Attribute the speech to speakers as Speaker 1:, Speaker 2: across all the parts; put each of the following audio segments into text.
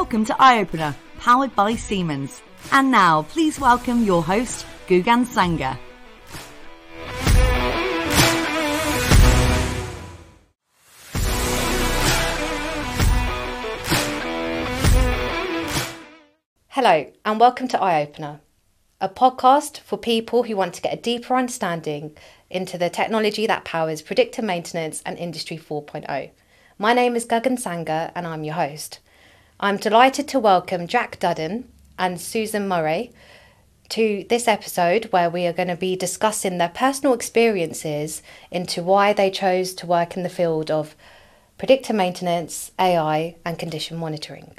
Speaker 1: Welcome to Eye Opener, powered by Siemens. And now, please welcome your host, Gagan Sanga.
Speaker 2: Hello, and welcome to Eye Opener, a podcast for people who want to get a deeper understanding into the technology that powers predictive maintenance and Industry 4.0. My name is Gagan Sanga, and I'm your host. I'm delighted to welcome Jack Dudden and Susan Murray to this episode where we are going to be discussing their personal experiences into why they chose to work in the field of predictive maintenance, AI, and condition monitoring.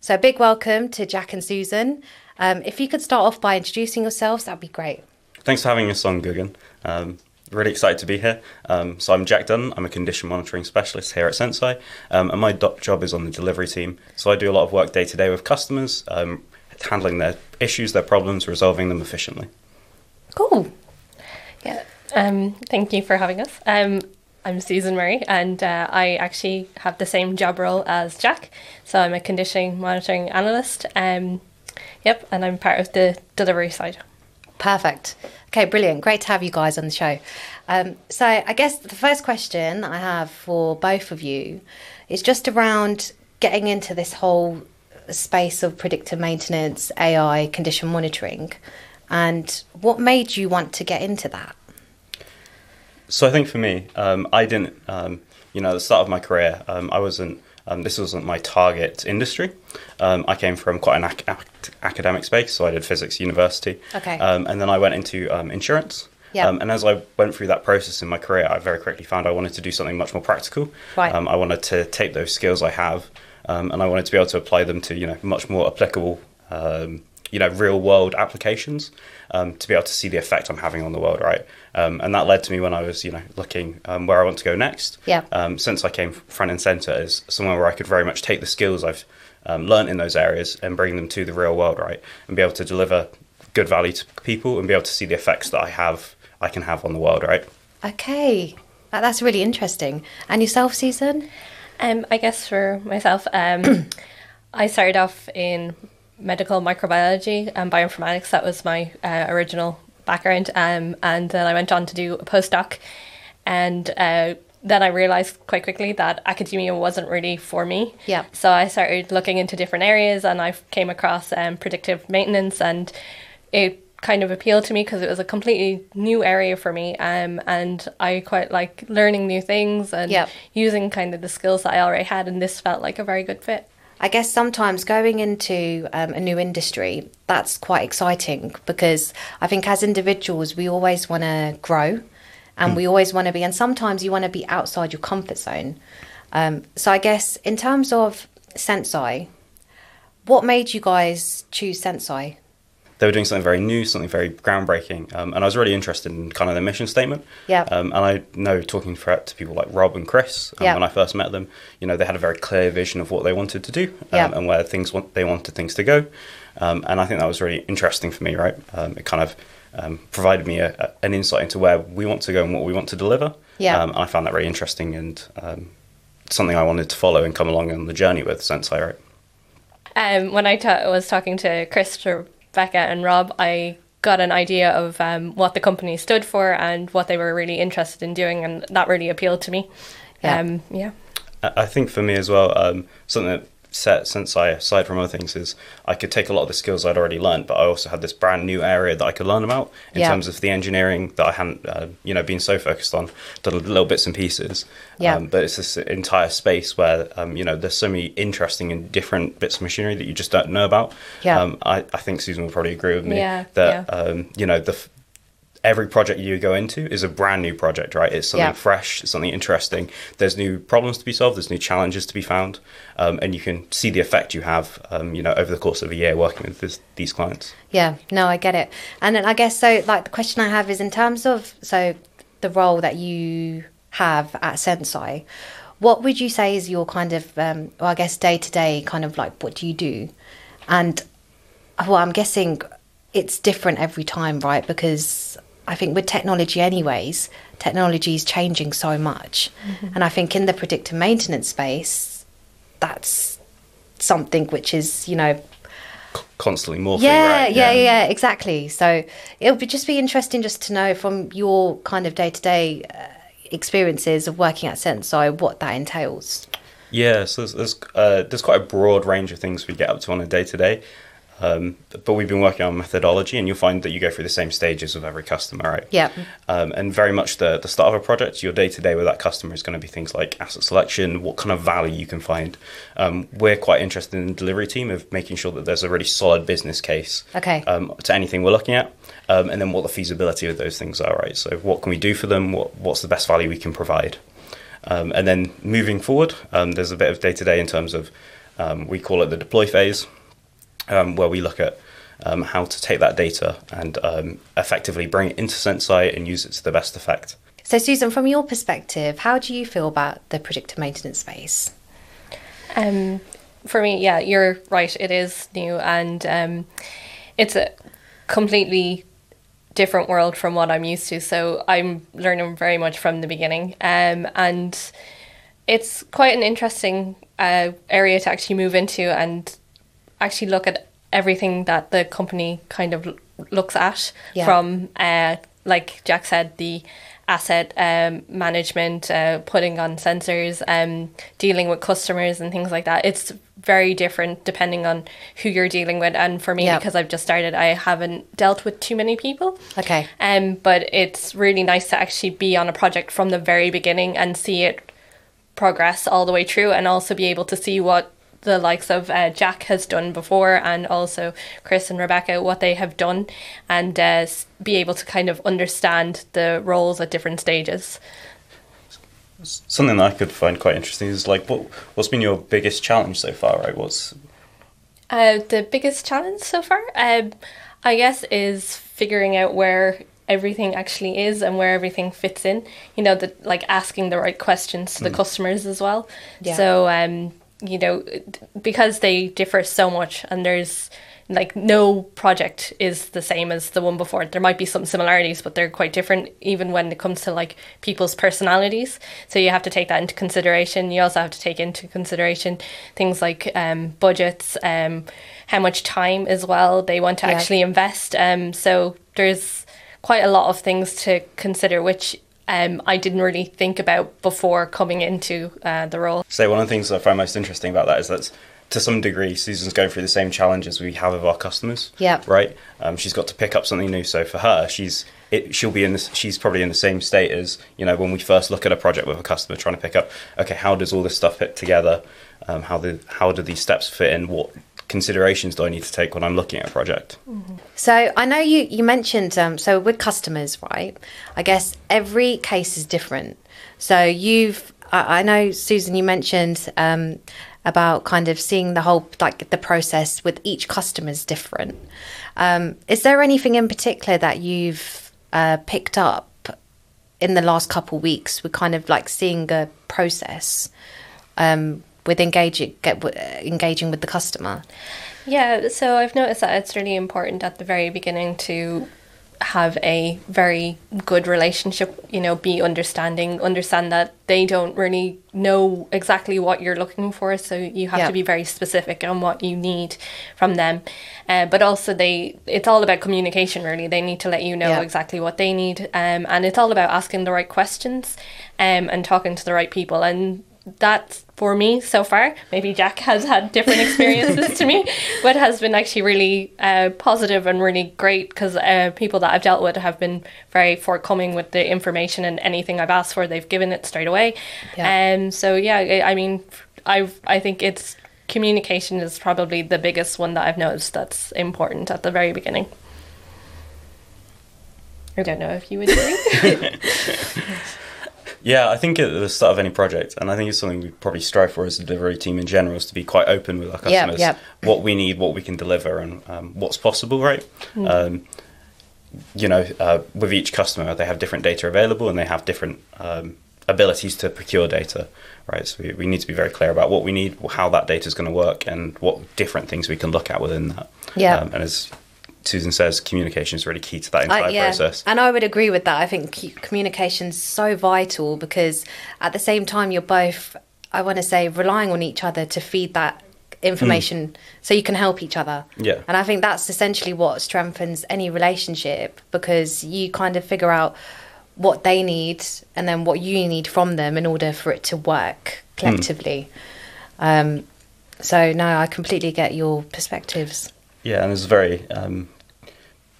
Speaker 2: So, a big welcome to Jack and Susan. Um, if you could start off by introducing yourselves, that'd be great.
Speaker 3: Thanks for having us on, Gagan. Um, really excited to be here. Um, so, I'm Jack Dudden. I'm a condition monitoring specialist here at Senseye, um, and my job is on the delivery team. So, I do a lot of work day to day with customers, um, handling their issues, their problems, resolving them efficiently.
Speaker 2: Cool.
Speaker 4: Yeah. Um, thank you for having us. Um, I'm Susan Murray, and uh, I actually have the same job role as Jack. So I'm a conditioning monitoring analyst. Um, yep, and I'm part of the delivery side.
Speaker 2: Perfect. Okay, brilliant. Great to have you guys on the show. Um, so, I guess the first question I have for both of you is just around getting into this whole space of predictive maintenance, AI, condition monitoring, and what made you want to get into that?
Speaker 3: So I think for me, um, I didn't, um, you know, at the start of my career, um, I wasn't. Um, this wasn't my target industry. Um, I came from quite an ac- ac- academic space, so I did physics university.
Speaker 2: Okay.
Speaker 3: Um, and then I went into insurance.
Speaker 2: Yeah.
Speaker 3: and as I went through that process in my career, I very quickly found I wanted to do something much more practical.
Speaker 2: Right.
Speaker 3: I wanted to take those skills I have, and I wanted to be able to apply them to you know much more applicable you know real world applications um, to be able to see the effect I'm having on the world, right? Um, and that led to me when I was you know looking um, where I want to go next.
Speaker 2: Yeah.
Speaker 3: Um, Senseye came front and center as somewhere where I could very much take the skills I've um, learned in those areas and bring them to the real world, right? And be able to deliver good value to people and be able to see the effects that I have I can have on the world, right?
Speaker 2: Okay, that's really interesting. And yourself, Susan?
Speaker 4: Um, I guess for myself, um, I started off in medical microbiology and bioinformatics. That was my uh, original background. Um, and then I went on to do a postdoc. And uh, then I realized quite quickly that academia wasn't really for me.
Speaker 2: Yeah.
Speaker 4: So I started looking into different areas and I came across um, predictive maintenance and it kind of appealed to me because it was a completely new area for me um, and I quite like learning new things and
Speaker 2: Yeah.
Speaker 4: using kind of the skills that I already had and this felt like a very good fit.
Speaker 2: I guess sometimes going into um, a new industry, that's quite exciting because I think as individuals, we always want to grow and we always want to be, and sometimes you want to be outside your comfort zone. Um, so I guess in terms of Senseye, what made you guys choose Senseye?
Speaker 3: They were doing something very new, something very groundbreaking, um, and I was really interested in kind of their mission statement.
Speaker 2: Yeah.
Speaker 3: Um, and I know talking for, to people like Rob and Chris um,
Speaker 2: Yeah.
Speaker 3: when I first met them, you know, they had a very clear vision of what they wanted to do um,
Speaker 2: Yeah.
Speaker 3: and where things want, they wanted things to go. Um, and I think that was really interesting for me, right? Um, it kind of um, provided me a, a, an insight into where we want to go and what we want to deliver.
Speaker 2: Yeah.
Speaker 3: Um, and I found that really interesting and um, something I wanted to follow and come along on the journey with Senseye, right?
Speaker 4: Um, when I ta- was talking to Chris, Rebecca, and Rob, I got an idea of um, what the company stood for and what they were really interested in doing, and that really appealed to me.
Speaker 2: Yeah.
Speaker 4: Um, yeah.
Speaker 3: I I think for me as well, um, something that set Senseye aside from other things is I could take a lot of the skills I'd already learned, but I also had this brand new area that I could learn about in
Speaker 2: Yeah.
Speaker 3: terms of the engineering that I hadn't, uh, you know, been so focused on, done little bits and pieces.
Speaker 2: Yeah.
Speaker 3: Um, but it's this entire space where, um, you know, there's so many interesting and different bits of machinery that you just don't know about.
Speaker 2: Yeah.
Speaker 3: Um, I, I think Susan will probably agree with me
Speaker 4: Yeah,
Speaker 3: that,
Speaker 4: yeah.
Speaker 3: um, you know, the every project you go into is a brand new project, right? It's something
Speaker 2: Yeah.
Speaker 3: fresh, it's something interesting. There's new problems to be solved, there's new challenges to be found, um, and you can see the effect you have, um, you know, over the course of a year working with this, these clients.
Speaker 2: Yeah, no, I get it. And then I guess so, like, the question I have is in terms of, so the role that you have at Senseye, what would you say is your kind of, um, well, I guess day to day kind of like, what do you do? And, well, I'm guessing it's different every time, right? Because I think with technology, anyways, technology is changing so much. And I think in the predictive maintenance space, that's something which is you know
Speaker 3: constantly morphing.
Speaker 2: yeah,
Speaker 3: right?
Speaker 2: yeah, yeah, exactly. So it'll be just be interesting just to know from your kind of day to day experiences of working at Senseye what that entails.
Speaker 3: Yeah, so there's there's, uh, there's quite a broad range of things we get up to on a day to day. Um, but we've been working on methodology, and you'll find that you go through the same stages with every customer, right?
Speaker 2: Yeah.
Speaker 3: Um, and very much the, the start of a project, your day to day with that customer is going to be things like asset selection, what kind of value you can find. Um, we're quite interested in the delivery team of making sure that there's a really solid business case
Speaker 2: Okay.
Speaker 3: um, to anything we're looking at, um, and then what the feasibility of those things are, right? So, what can we do for them? What, what's the best value we can provide? Um, and then moving forward, um, there's a bit of day to day in terms of um, we call it the deploy phase, um, where we look at um, how to take that data and um, effectively bring it into Senseye and use it to the best effect.
Speaker 2: So Susan, from your perspective, how do you feel about the predictive maintenance space?
Speaker 4: Um, for me, yeah, you're right. It is new, and um, it's a completely different world from what I'm used to. So I'm learning very much from the beginning, um, and it's quite an interesting uh, area to actually move into and actually look at everything that the company kind of looks at
Speaker 2: Yeah.
Speaker 4: from, uh, like Jack said, the asset um, management, uh, putting on sensors, um, dealing with customers and things like that. It's very different depending on who you're dealing with. And for me,
Speaker 2: Yeah.
Speaker 4: because I've just started, I haven't dealt with too many people.
Speaker 2: Okay.
Speaker 4: Um, but it's really nice to actually be on a project from the very beginning and see it progress all the way through, and also be able to see what the likes of uh, Jack has done before, and also Chris and Rebecca what they have done, and uh, be able to kind of understand the roles at different stages.
Speaker 3: Something that I could find quite interesting is like, what, what's been your biggest challenge so far, right? What's
Speaker 4: Uh, the biggest challenge so far, um, I guess, is figuring out where everything actually is and where everything fits in. You know, the like asking the right questions to the customers as well.
Speaker 2: Yeah.
Speaker 4: So, um, you know, because they differ so much, and there's like no project is the same as the one before. There might be some similarities, but they're quite different, even when it comes to like people's personalities. So you have to take that into consideration. You also have to take into consideration things like um, budgets, um, how much time as well they want to
Speaker 2: Yeah.
Speaker 4: actually invest. Um, so there's quite a lot of things to consider, which um, I didn't really think about before coming into uh, the role.
Speaker 3: So one of the things I find most interesting about that is that to some degree Susan's going through the same challenges we have with our customers.
Speaker 2: Yeah.
Speaker 3: Right. Um, she's got to pick up something new. So for her, she's it, she'll be in this. She's probably in the same state as you know when we first look at a project with a customer, trying to pick up. Okay, how does all this stuff fit together? Um, how do how do these steps fit in? What considerations do I need to take when I'm looking at a project?
Speaker 2: So I know you you mentioned um, so with customers, right? I guess every case is different. So you've I, I know Susan, you mentioned um, about kind of seeing the whole like the process with each customer is different. Um, is there anything in particular that you've uh, picked up in the last couple weeks with kind of like seeing the process um, with engaging get, engaging with the customer?
Speaker 4: Yeah, so I've noticed that it's really important at the very beginning to have a very good relationship, you know, be understanding, understand that they don't really know exactly what you're looking for, so you have
Speaker 2: Yeah.
Speaker 4: to be very specific on what you need from them. Uh, but also they it's all about communication really. They need to let you know
Speaker 2: Yeah.
Speaker 4: exactly what they need. Um, and it's all about asking the right questions um, and talking to the right people and that's for me so far. Maybe Jack has had different experiences to me, but has been actually really uh, positive and really great because uh, people that I've dealt with have been very forthcoming with the information and anything I've asked for, they've given it straight away.
Speaker 2: Yeah.
Speaker 4: Um, so yeah, I I mean, I I think it's communication is probably the biggest one that I've noticed that's important at the very beginning. I don't know if you would agree.
Speaker 3: Yeah, I think at the start of any project, and I think it's something we probably strive for as a delivery team in general, is to be quite open with our customers,
Speaker 2: yeah.
Speaker 3: what we need, what we can deliver, and um, what's possible, right? Um, you know, uh, with each customer, they have different data available and they have different um, abilities to procure data, right? So we, we need to be very clear about what we need, how that data is going to work, and what different things we can look at within that.
Speaker 2: Yeah.
Speaker 3: Um, and as Susan says, communication is really key to that entire
Speaker 2: I- yeah,
Speaker 3: process.
Speaker 2: and I would agree with that. I think communication is so vital because at the same time you're both, I want to say, relying on each other to feed that information so you can help each other.
Speaker 3: Yeah.
Speaker 2: And I think that's essentially what strengthens any relationship because you kind of figure out what they need and then what you need from them in order for it to work collectively. Um, so no, I completely get your perspectives.
Speaker 3: Yeah, and it's very um,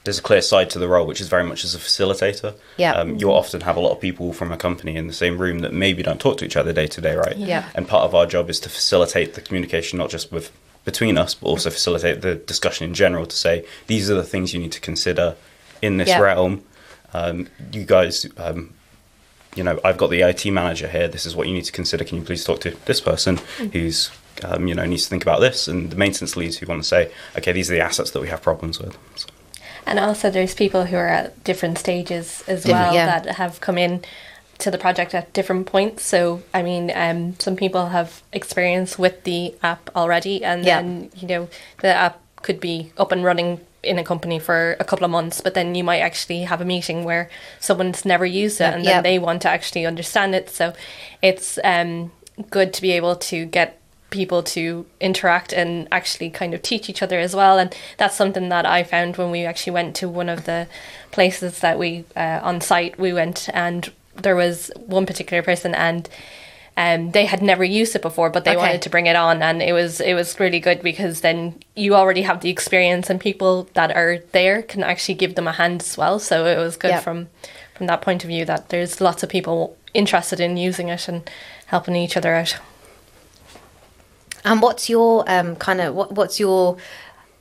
Speaker 3: there's a clear side to the role, which is very much as a facilitator.
Speaker 2: Yeah.
Speaker 3: um, you'll often have a lot of people from a company in the same room that maybe don't talk to each other day to day, right?
Speaker 2: Yeah.
Speaker 3: And part of our job is to facilitate the communication, not just with between us, but also facilitate the discussion in general. To say these are the things you need to consider in this
Speaker 2: Yeah.
Speaker 3: realm. Um, you guys. Um, you know, I've got the IT manager here. This is what you need to consider. Can you please talk to this person who's, um, you know, needs to think about this, and the maintenance leads who want to say, okay, these are the assets that we have problems with. So,
Speaker 4: And also, there's people who are at different stages as well
Speaker 2: yeah.
Speaker 4: that have come in to the project at different points. So, I mean, um, some people have experience with the app already, and
Speaker 2: Yeah.
Speaker 4: then you know the app could be up and running in a company for a couple of months, but then you might actually have a meeting where someone's never used it, and then
Speaker 2: Yeah.
Speaker 4: they want to actually understand it. So, it's um, good to be able to get people to interact and actually kind of teach each other as well and that's something that i found when we actually went to one of the places that we uh, on site we went and there was one particular person and um, they had never used it before but they
Speaker 2: Okay.
Speaker 4: wanted to bring it on and it was it was really good because then you already have the experience and people that are there can actually give them a hand as well so it was good
Speaker 2: Yeah.
Speaker 4: from from that point of view that there's lots of people interested in using it and helping each other out
Speaker 2: And what's your um, kind of what, what's your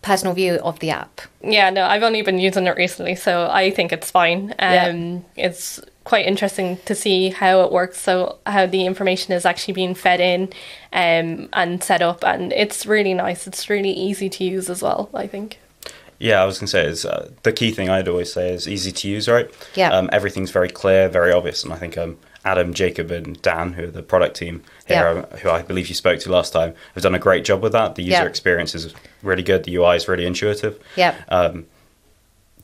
Speaker 2: personal view of the app?
Speaker 4: Yeah, no, I've only been using it recently, so I think it's fine.
Speaker 2: Yeah.
Speaker 4: Um, It's quite interesting to see how it works, so how the information is actually being fed in um, and set up, and it's really nice. It's really easy to use as well, I think.
Speaker 3: yeah, I was going to say is uh, the key thing I'd always say is easy to use, right?
Speaker 2: Yeah.
Speaker 3: Um, everything's very clear, very obvious, and I think um, Adam, Jacob, and Dan, who are the product team here,
Speaker 2: Yeah.
Speaker 3: who I believe you spoke to last time, have done a great job with that. The user
Speaker 2: Yeah.
Speaker 3: experience is really good. The UI is really intuitive.
Speaker 2: Yeah.
Speaker 3: um,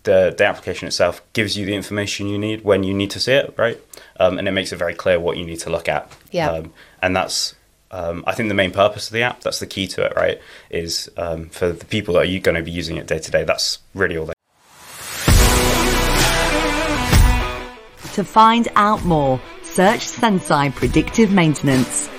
Speaker 3: the the application itself gives you the information you need when you need to see it, right? Um, and it makes it very clear what you need to look at.
Speaker 2: Yeah.
Speaker 3: Um, and that's um, I think the main purpose of the app. That's the key to it, right? Is um, for the people that are going to be using it day to day. That's really all. They-
Speaker 1: To find out more, search Senseye Predictive Maintenance